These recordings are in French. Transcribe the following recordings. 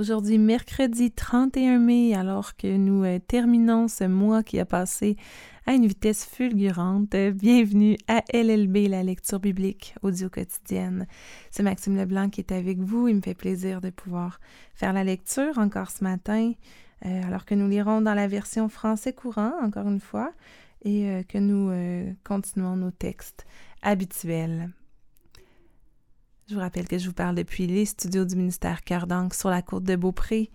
Aujourd'hui, mercredi 31 mai, alors que nous euh, terminons ce mois qui a passé à une vitesse fulgurante, euh, bienvenue à LLB, la lecture biblique audio quotidienne. C'est Maxime Leblanc qui est avec vous. Il me fait plaisir de pouvoir faire la lecture encore ce matin, euh, alors que nous lirons dans la version français courant, encore une fois, et que nous continuons nos textes habituels. Je vous rappelle que je vous parle depuis les studios du ministère Cœur sur la côte de Beaupré.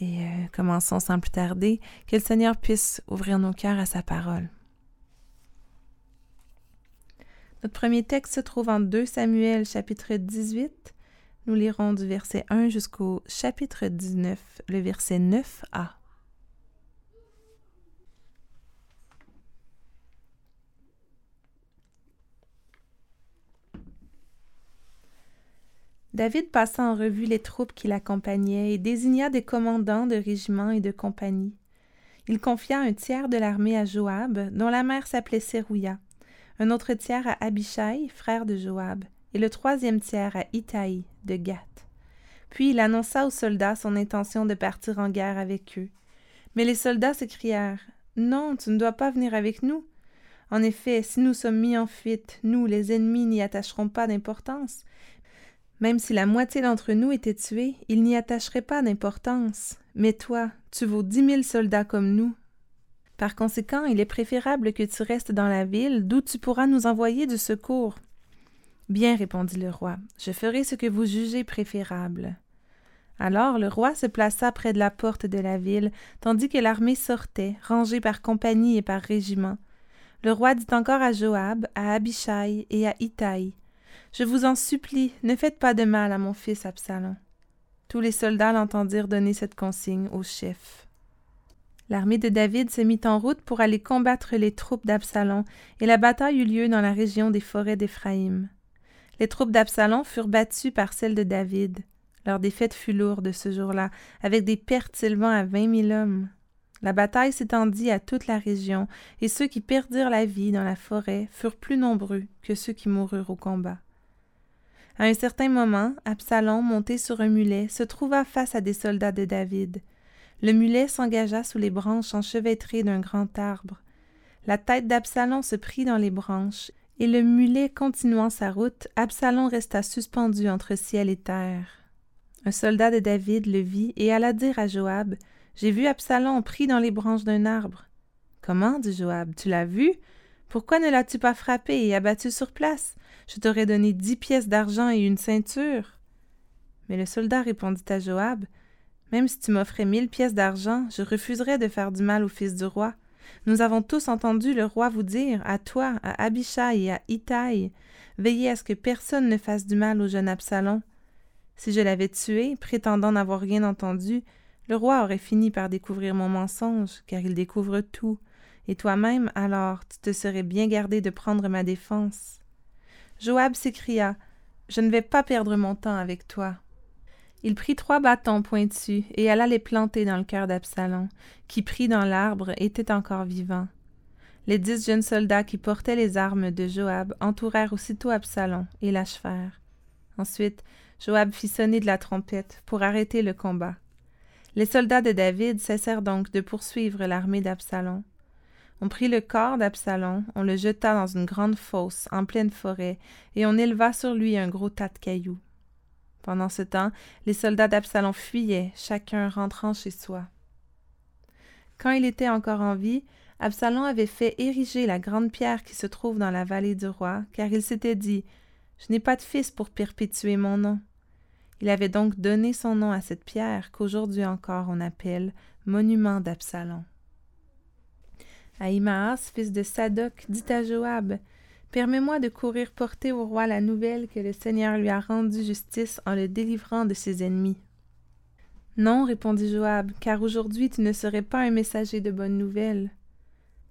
Et euh, commençons sans plus tarder, que le Seigneur puisse ouvrir nos cœurs à sa parole. Notre premier texte se trouve en 2 Samuel chapitre 18. Nous lirons du verset 1 jusqu'au chapitre 19, le verset 9a. David passa en revue les troupes qui l'accompagnaient et désigna des commandants de régiments et de compagnies. Il confia un tiers de l'armée à Joab, dont la mère s'appelait Sérouia, un autre tiers à Abishai, frère de Joab, et le troisième tiers à Itaï, de Gath. Puis il annonça aux soldats son intention de partir en guerre avec eux. Mais les soldats s'écrièrent Non, tu ne dois pas venir avec nous. En effet, si nous sommes mis en fuite, nous, les ennemis, n'y attacherons pas d'importance, même si la moitié d'entre nous était tuée, il n'y attacherait pas d'importance. Mais toi, tu vaux dix mille soldats comme nous. Par conséquent, il est préférable que tu restes dans la ville, d'où tu pourras nous envoyer du secours. Bien, répondit le roi, je ferai ce que vous jugez préférable. Alors le roi se plaça près de la porte de la ville, tandis que l'armée sortait, rangée par compagnie et par régiment. Le roi dit encore à Joab, à Abishai et à Itaï je vous en supplie, ne faites pas de mal à mon fils Absalom. Tous les soldats l'entendirent donner cette consigne au chef. L'armée de David se mit en route pour aller combattre les troupes d'Absalom, et la bataille eut lieu dans la région des forêts d'Éphraïm. Les troupes d'Absalom furent battues par celles de David. Leur défaite fut lourde ce jour-là, avec des pertes s'élevant à vingt mille hommes. La bataille s'étendit à toute la région, et ceux qui perdirent la vie dans la forêt furent plus nombreux que ceux qui moururent au combat. À un certain moment, Absalom, monté sur un mulet, se trouva face à des soldats de David. Le mulet s'engagea sous les branches enchevêtrées d'un grand arbre. La tête d'Absalom se prit dans les branches, et le mulet continuant sa route, Absalom resta suspendu entre ciel et terre. Un soldat de David le vit et alla dire à Joab J'ai vu Absalom pris dans les branches d'un arbre. Comment dit Joab Tu l'as vu? Pourquoi ne l'as-tu pas frappé et abattu sur place? Je t'aurais donné dix pièces d'argent et une ceinture. Mais le soldat répondit à Joab. Même si tu m'offrais mille pièces d'argent, je refuserais de faire du mal au fils du roi. Nous avons tous entendu le roi vous dire, à toi, à Abishai et à Itaï, veillez à ce que personne ne fasse du mal au jeune Absalom. Si je l'avais tué, prétendant n'avoir rien entendu, le roi aurait fini par découvrir mon mensonge, car il découvre tout, et toi-même, alors, tu te serais bien gardé de prendre ma défense. Joab s'écria Je ne vais pas perdre mon temps avec toi. Il prit trois bâtons pointus et alla les planter dans le cœur d'Absalom, qui pris dans l'arbre était encore vivant. Les dix jeunes soldats qui portaient les armes de Joab entourèrent aussitôt Absalom et l'achevèrent. Ensuite, Joab fit sonner de la trompette pour arrêter le combat. Les soldats de David cessèrent donc de poursuivre l'armée d'Absalom. On prit le corps d'Absalom, on le jeta dans une grande fosse en pleine forêt, et on éleva sur lui un gros tas de cailloux. Pendant ce temps, les soldats d'Absalom fuyaient, chacun rentrant chez soi. Quand il était encore en vie, Absalom avait fait ériger la grande pierre qui se trouve dans la vallée du roi, car il s'était dit Je n'ai pas de fils pour perpétuer mon nom. Il avait donc donné son nom à cette pierre qu'aujourd'hui encore on appelle monument d'Absalom. Ahimaas, fils de Sadoc, dit à Joab Permets-moi de courir porter au roi la nouvelle que le Seigneur lui a rendu justice en le délivrant de ses ennemis. Non, répondit Joab, car aujourd'hui tu ne serais pas un messager de bonnes nouvelles.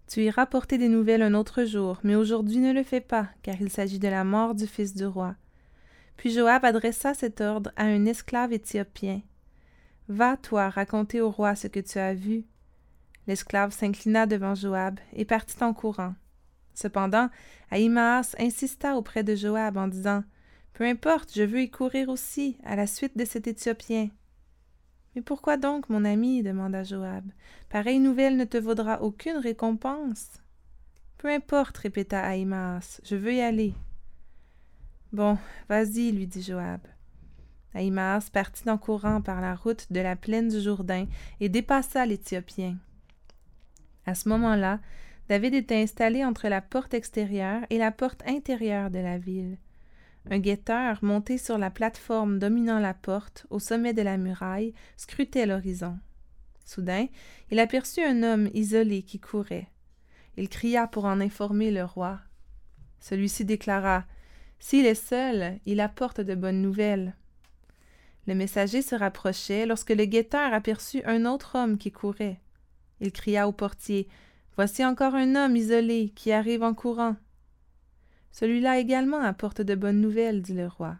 Tu iras porter des nouvelles un autre jour, mais aujourd'hui ne le fais pas, car il s'agit de la mort du fils du roi. Puis Joab adressa cet ordre à un esclave éthiopien. Va, toi, raconter au roi ce que tu as vu, L'esclave s'inclina devant Joab et partit en courant. Cependant, Ahimaas insista auprès de Joab en disant Peu importe, je veux y courir aussi, à la suite de cet Éthiopien. Mais pourquoi donc, mon ami demanda Joab. Pareille nouvelle ne te vaudra aucune récompense. Peu importe, répéta Aïmaas, je veux y aller. Bon, vas-y, lui dit Joab. Aïmaas partit en courant par la route de la plaine du Jourdain et dépassa l'Éthiopien. À ce moment-là, David était installé entre la porte extérieure et la porte intérieure de la ville. Un guetteur, monté sur la plateforme dominant la porte, au sommet de la muraille, scrutait l'horizon. Soudain, il aperçut un homme isolé qui courait. Il cria pour en informer le roi. Celui-ci déclara S'il est seul, il apporte de bonnes nouvelles. Le messager se rapprochait lorsque le guetteur aperçut un autre homme qui courait. Il cria au portier Voici encore un homme isolé qui arrive en courant. Celui-là également apporte de bonnes nouvelles, dit le roi.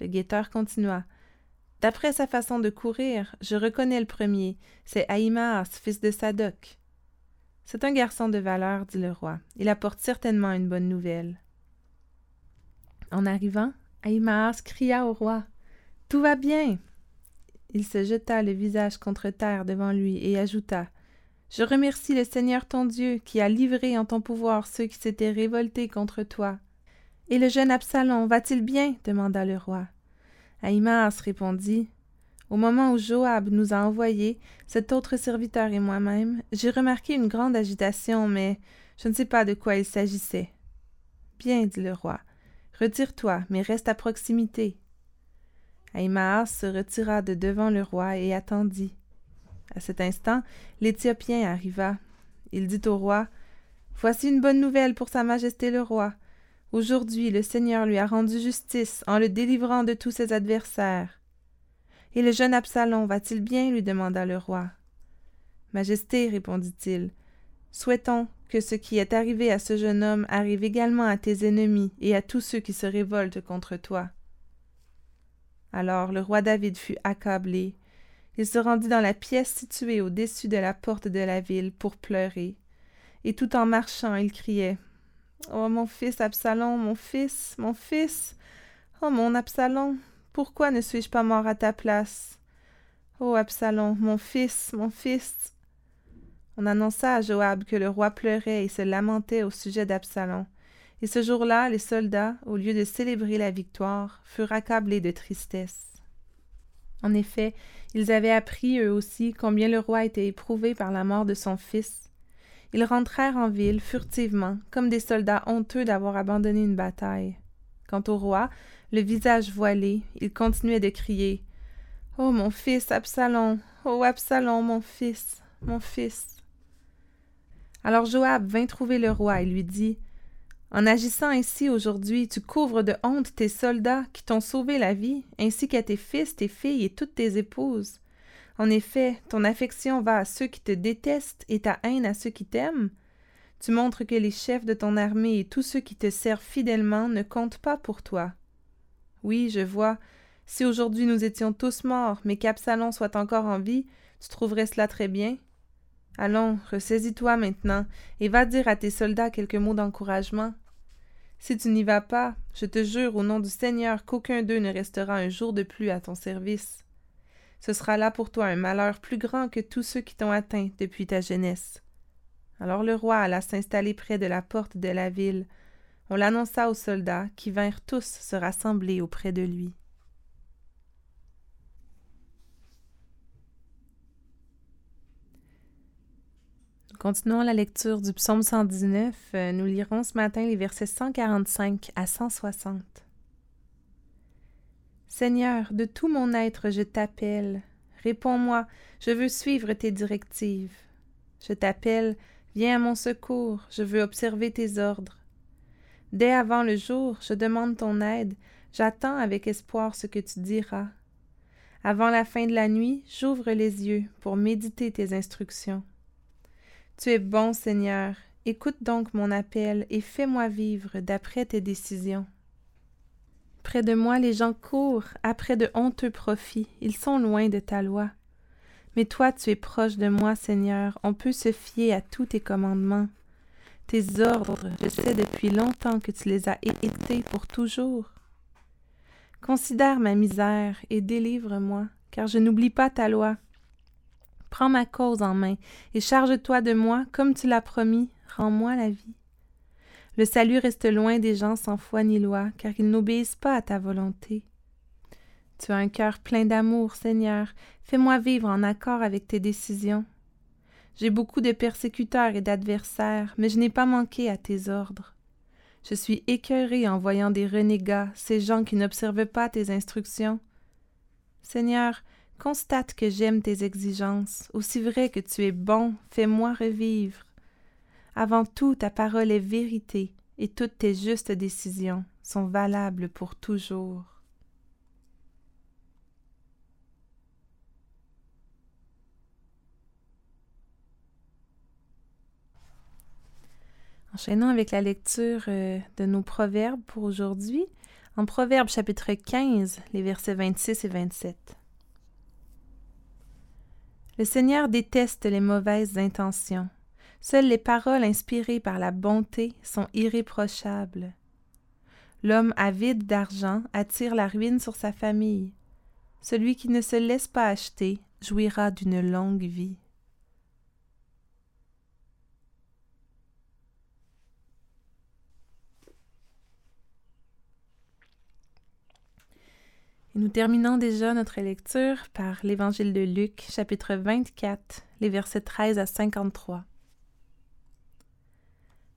Le guetteur continua. D'après sa façon de courir, je reconnais le premier. C'est Aïmaas, fils de Sadoc. C'est un garçon de valeur, dit le roi. Il apporte certainement une bonne nouvelle. En arrivant, Aïmaas cria au roi. Tout va bien. Il se jeta le visage contre terre devant lui et ajouta. Je remercie le Seigneur ton Dieu qui a livré en ton pouvoir ceux qui s'étaient révoltés contre toi. Et le jeune Absalom va-t-il bien? demanda le roi. Aïmas répondit Au moment où Joab nous a envoyés, cet autre serviteur et moi-même, j'ai remarqué une grande agitation, mais je ne sais pas de quoi il s'agissait. Bien, dit le roi, retire-toi, mais reste à proximité. Aïmaas se retira de devant le roi et attendit. À cet instant, l'Éthiopien arriva. Il dit au roi Voici une bonne nouvelle pour Sa Majesté le roi. Aujourd'hui, le Seigneur lui a rendu justice en le délivrant de tous ses adversaires. Et le jeune Absalom va-t-il bien? lui demanda le roi. Majesté, répondit-il, souhaitons que ce qui est arrivé à ce jeune homme arrive également à tes ennemis et à tous ceux qui se révoltent contre toi. Alors le roi David fut accablé, il se rendit dans la pièce située au-dessus de la porte de la ville pour pleurer. Et tout en marchant, il criait Oh mon fils Absalom, mon fils, mon fils. Oh mon Absalom, pourquoi ne suis-je pas mort à ta place? Oh Absalom, mon fils, mon fils. On annonça à Joab que le roi pleurait et se lamentait au sujet d'Absalom. Et ce jour-là, les soldats, au lieu de célébrer la victoire, furent accablés de tristesse. En effet, ils avaient appris eux aussi combien le roi était éprouvé par la mort de son fils. Ils rentrèrent en ville furtivement, comme des soldats honteux d'avoir abandonné une bataille. Quant au roi, le visage voilé, il continuait de crier Oh mon fils Absalom, oh Absalom, mon fils, mon fils. Alors Joab vint trouver le roi et lui dit en agissant ainsi aujourd'hui, tu couvres de honte tes soldats qui t'ont sauvé la vie, ainsi qu'à tes fils, tes filles et toutes tes épouses. En effet, ton affection va à ceux qui te détestent et ta haine à ceux qui t'aiment. Tu montres que les chefs de ton armée et tous ceux qui te servent fidèlement ne comptent pas pour toi. Oui, je vois. Si aujourd'hui nous étions tous morts, mais qu'Absalom soit encore en vie, tu trouverais cela très bien. Allons, ressaisis-toi maintenant, et va dire à tes soldats quelques mots d'encouragement. Si tu n'y vas pas, je te jure au nom du Seigneur qu'aucun d'eux ne restera un jour de plus à ton service. Ce sera là pour toi un malheur plus grand que tous ceux qui t'ont atteint depuis ta jeunesse. Alors le roi alla s'installer près de la porte de la ville. On l'annonça aux soldats, qui vinrent tous se rassembler auprès de lui. Continuons la lecture du psaume 119. Euh, nous lirons ce matin les versets 145 à 160. Seigneur, de tout mon être je t'appelle. Réponds-moi, je veux suivre tes directives. Je t'appelle, viens à mon secours, je veux observer tes ordres. Dès avant le jour, je demande ton aide, j'attends avec espoir ce que tu diras. Avant la fin de la nuit, j'ouvre les yeux pour méditer tes instructions. Tu es bon, Seigneur. Écoute donc mon appel et fais-moi vivre d'après tes décisions. Près de moi, les gens courent après de honteux profits. Ils sont loin de ta loi. Mais toi, tu es proche de moi, Seigneur. On peut se fier à tous tes commandements. Tes ordres, je sais depuis longtemps que tu les as été pour toujours. Considère ma misère et délivre-moi. car je n'oublie pas ta loi. Prends ma cause en main, et charge-toi de moi, comme tu l'as promis, rends-moi la vie. Le salut reste loin des gens sans foi ni loi, car ils n'obéissent pas à ta volonté. Tu as un cœur plein d'amour, Seigneur, fais-moi vivre en accord avec tes décisions. J'ai beaucoup de persécuteurs et d'adversaires, mais je n'ai pas manqué à tes ordres. Je suis écœuré en voyant des renégats, ces gens qui n'observent pas tes instructions. Seigneur, constate que j'aime tes exigences, aussi vrai que tu es bon, fais-moi revivre. Avant tout, ta parole est vérité, et toutes tes justes décisions sont valables pour toujours. Enchaînons avec la lecture euh, de nos proverbes pour aujourd'hui. En Proverbe chapitre 15, les versets 26 et 27. Le Seigneur déteste les mauvaises intentions. Seules les paroles inspirées par la bonté sont irréprochables. L'homme avide d'argent attire la ruine sur sa famille. Celui qui ne se laisse pas acheter jouira d'une longue vie. Nous terminons déjà notre lecture par l'Évangile de Luc, chapitre 24, les versets 13 à 53.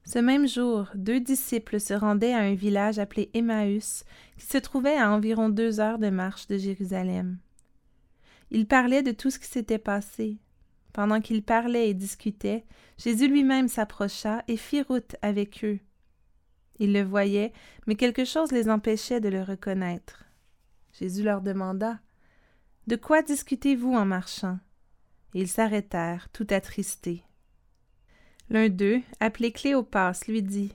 Ce même jour, deux disciples se rendaient à un village appelé Emmaüs, qui se trouvait à environ deux heures de marche de Jérusalem. Ils parlaient de tout ce qui s'était passé. Pendant qu'ils parlaient et discutaient, Jésus lui-même s'approcha et fit route avec eux. Ils le voyaient, mais quelque chose les empêchait de le reconnaître. Jésus leur demanda De quoi discutez-vous en marchant Et ils s'arrêtèrent, tout attristés. L'un d'eux, appelé Cléopas, lui dit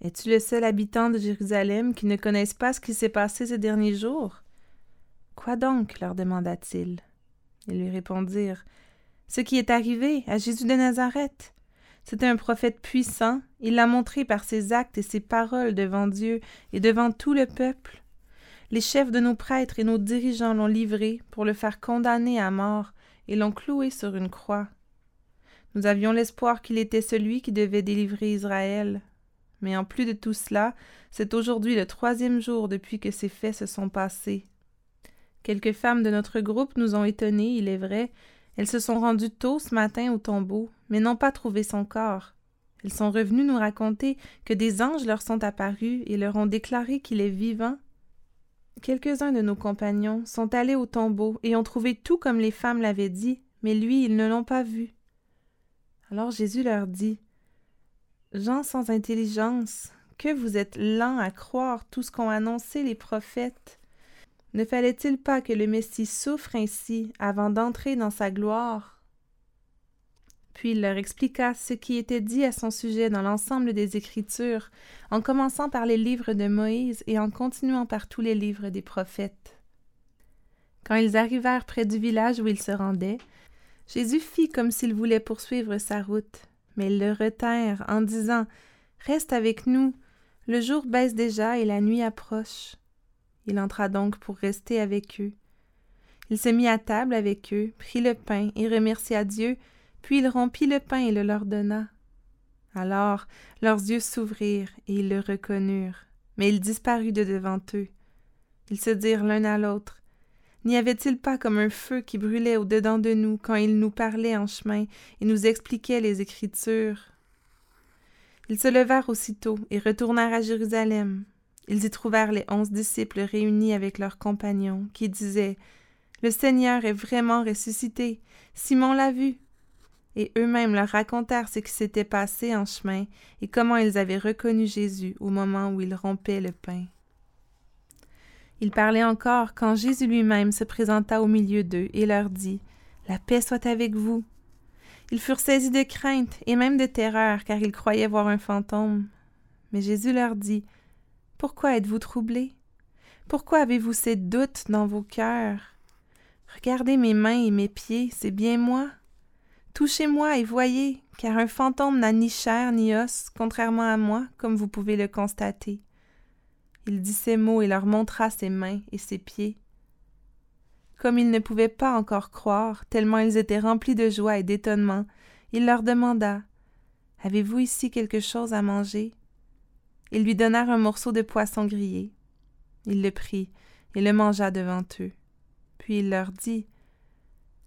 Es-tu le seul habitant de Jérusalem qui ne connaisse pas ce qui s'est passé ces derniers jours Quoi donc? leur demanda-t-il. Ils lui répondirent Ce qui est arrivé à Jésus de Nazareth. C'était un prophète puissant, il l'a montré par ses actes et ses paroles devant Dieu et devant tout le peuple. Les chefs de nos prêtres et nos dirigeants l'ont livré pour le faire condamner à mort et l'ont cloué sur une croix. Nous avions l'espoir qu'il était celui qui devait délivrer Israël. Mais en plus de tout cela, c'est aujourd'hui le troisième jour depuis que ces faits se sont passés. Quelques femmes de notre groupe nous ont étonnés, il est vrai. Elles se sont rendues tôt ce matin au tombeau, mais n'ont pas trouvé son corps. Elles sont revenues nous raconter que des anges leur sont apparus et leur ont déclaré qu'il est vivant Quelques-uns de nos compagnons sont allés au tombeau et ont trouvé tout comme les femmes l'avaient dit, mais lui, ils ne l'ont pas vu. Alors Jésus leur dit Gens sans intelligence, que vous êtes lents à croire tout ce qu'ont annoncé les prophètes. Ne fallait-il pas que le Messie souffre ainsi avant d'entrer dans sa gloire? Puis il leur expliqua ce qui était dit à son sujet dans l'ensemble des Écritures, en commençant par les livres de Moïse et en continuant par tous les livres des prophètes. Quand ils arrivèrent près du village où ils se rendaient, Jésus fit comme s'il voulait poursuivre sa route, mais ils le retinrent en disant Reste avec nous, le jour baisse déjà et la nuit approche. Il entra donc pour rester avec eux. Il se mit à table avec eux, prit le pain et remercia Dieu, puis il rompit le pain et le leur donna. Alors leurs yeux s'ouvrirent et ils le reconnurent, mais il disparut de devant eux. Ils se dirent l'un à l'autre N'y avait-il pas comme un feu qui brûlait au-dedans de nous quand il nous parlait en chemin et nous expliquait les Écritures Ils se levèrent aussitôt et retournèrent à Jérusalem. Ils y trouvèrent les onze disciples réunis avec leurs compagnons, qui disaient Le Seigneur est vraiment ressuscité. Simon l'a vu et eux-mêmes leur racontèrent ce qui s'était passé en chemin et comment ils avaient reconnu Jésus au moment où il rompait le pain. Ils parlaient encore quand Jésus lui-même se présenta au milieu d'eux et leur dit La paix soit avec vous. Ils furent saisis de crainte et même de terreur car ils croyaient voir un fantôme. Mais Jésus leur dit Pourquoi êtes-vous troublés? Pourquoi avez-vous ces doutes dans vos cœurs? Regardez mes mains et mes pieds, c'est bien moi. Touchez-moi et voyez, car un fantôme n'a ni chair ni os, contrairement à moi, comme vous pouvez le constater. Il dit ces mots et leur montra ses mains et ses pieds. Comme ils ne pouvaient pas encore croire, tellement ils étaient remplis de joie et d'étonnement, il leur demanda Avez-vous ici quelque chose à manger? Ils lui donnèrent un morceau de poisson grillé. Il le prit et le mangea devant eux. Puis il leur dit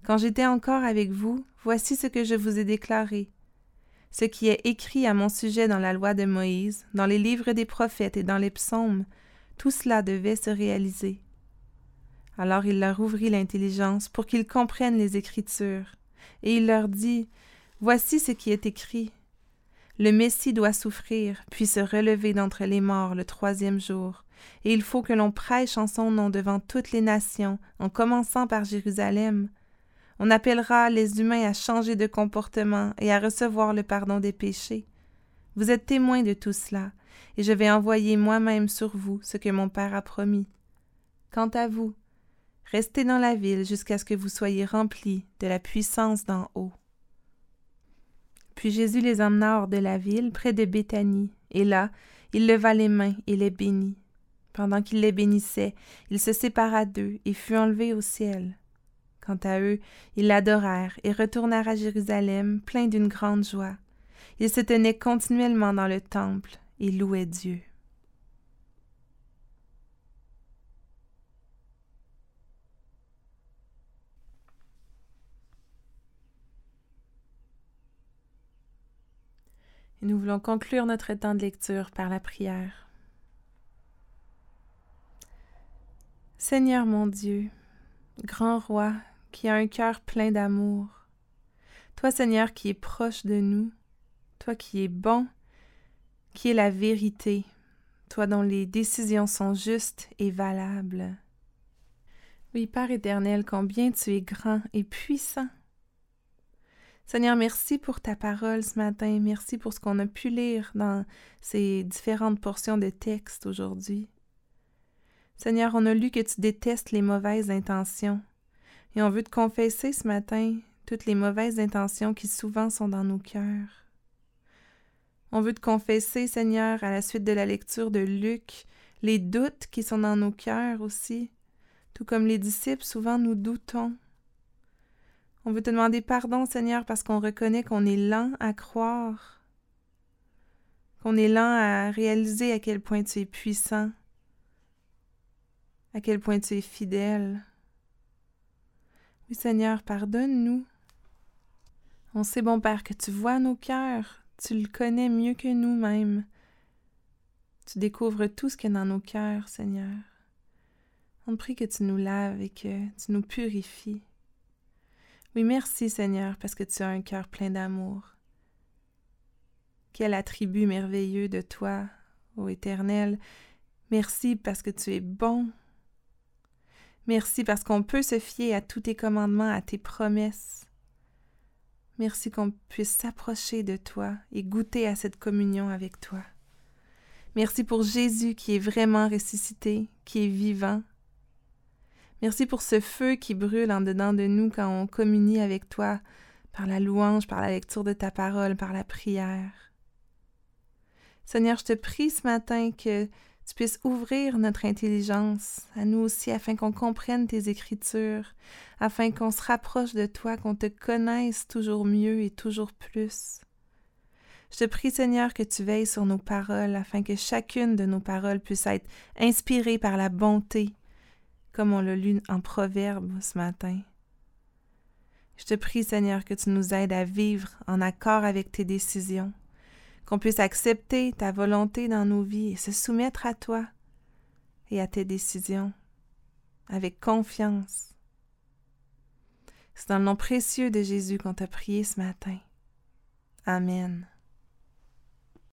Quand j'étais encore avec vous, voici ce que je vous ai déclaré. Ce qui est écrit à mon sujet dans la loi de Moïse, dans les livres des prophètes et dans les psaumes, tout cela devait se réaliser. Alors il leur ouvrit l'intelligence pour qu'ils comprennent les Écritures, et il leur dit Voici ce qui est écrit. Le Messie doit souffrir, puis se relever d'entre les morts le troisième jour, et il faut que l'on prêche en son nom devant toutes les nations, en commençant par Jérusalem. On appellera les humains à changer de comportement et à recevoir le pardon des péchés. Vous êtes témoins de tout cela, et je vais envoyer moi-même sur vous ce que mon Père a promis. Quant à vous, restez dans la ville jusqu'à ce que vous soyez remplis de la puissance d'en haut. Puis Jésus les emmena hors de la ville, près de Béthanie, et là, il leva les mains et les bénit. Pendant qu'il les bénissait, il se sépara d'eux et fut enlevé au ciel. Quant à eux, ils l'adorèrent et retournèrent à Jérusalem pleins d'une grande joie. Ils se tenaient continuellement dans le temple et louaient Dieu. Et nous voulons conclure notre temps de lecture par la prière. Seigneur mon Dieu, grand roi qui a un cœur plein d'amour, toi Seigneur qui es proche de nous, toi qui es bon, qui es la vérité, toi dont les décisions sont justes et valables. Oui, Père éternel, combien tu es grand et puissant. Seigneur, merci pour ta parole ce matin. Merci pour ce qu'on a pu lire dans ces différentes portions de texte aujourd'hui. Seigneur, on a lu que tu détestes les mauvaises intentions. Et on veut te confesser ce matin toutes les mauvaises intentions qui souvent sont dans nos cœurs. On veut te confesser, Seigneur, à la suite de la lecture de Luc, les doutes qui sont dans nos cœurs aussi. Tout comme les disciples, souvent nous doutons. On veut te demander pardon, Seigneur, parce qu'on reconnaît qu'on est lent à croire, qu'on est lent à réaliser à quel point tu es puissant, à quel point tu es fidèle. Seigneur, pardonne-nous. On sait, bon Père, que tu vois nos cœurs, tu le connais mieux que nous-mêmes. Tu découvres tout ce qu'il y a dans nos cœurs, Seigneur. On prie que tu nous laves et que tu nous purifies. Oui, merci Seigneur, parce que tu as un cœur plein d'amour. Quel attribut merveilleux de toi, ô Éternel. Merci parce que tu es bon. Merci parce qu'on peut se fier à tous tes commandements, à tes promesses. Merci qu'on puisse s'approcher de toi et goûter à cette communion avec toi. Merci pour Jésus qui est vraiment ressuscité, qui est vivant, Merci pour ce feu qui brûle en dedans de nous quand on communie avec toi par la louange, par la lecture de ta parole, par la prière. Seigneur, je te prie ce matin que tu puisses ouvrir notre intelligence à nous aussi afin qu'on comprenne tes écritures, afin qu'on se rapproche de toi, qu'on te connaisse toujours mieux et toujours plus. Je te prie, Seigneur, que tu veilles sur nos paroles afin que chacune de nos paroles puisse être inspirée par la bonté, comme on l'a lu en proverbe ce matin. Je te prie, Seigneur, que tu nous aides à vivre en accord avec tes décisions, qu'on puisse accepter ta volonté dans nos vies et se soumettre à toi et à tes décisions avec confiance. C'est dans le nom précieux de Jésus qu'on t'a prié ce matin. Amen.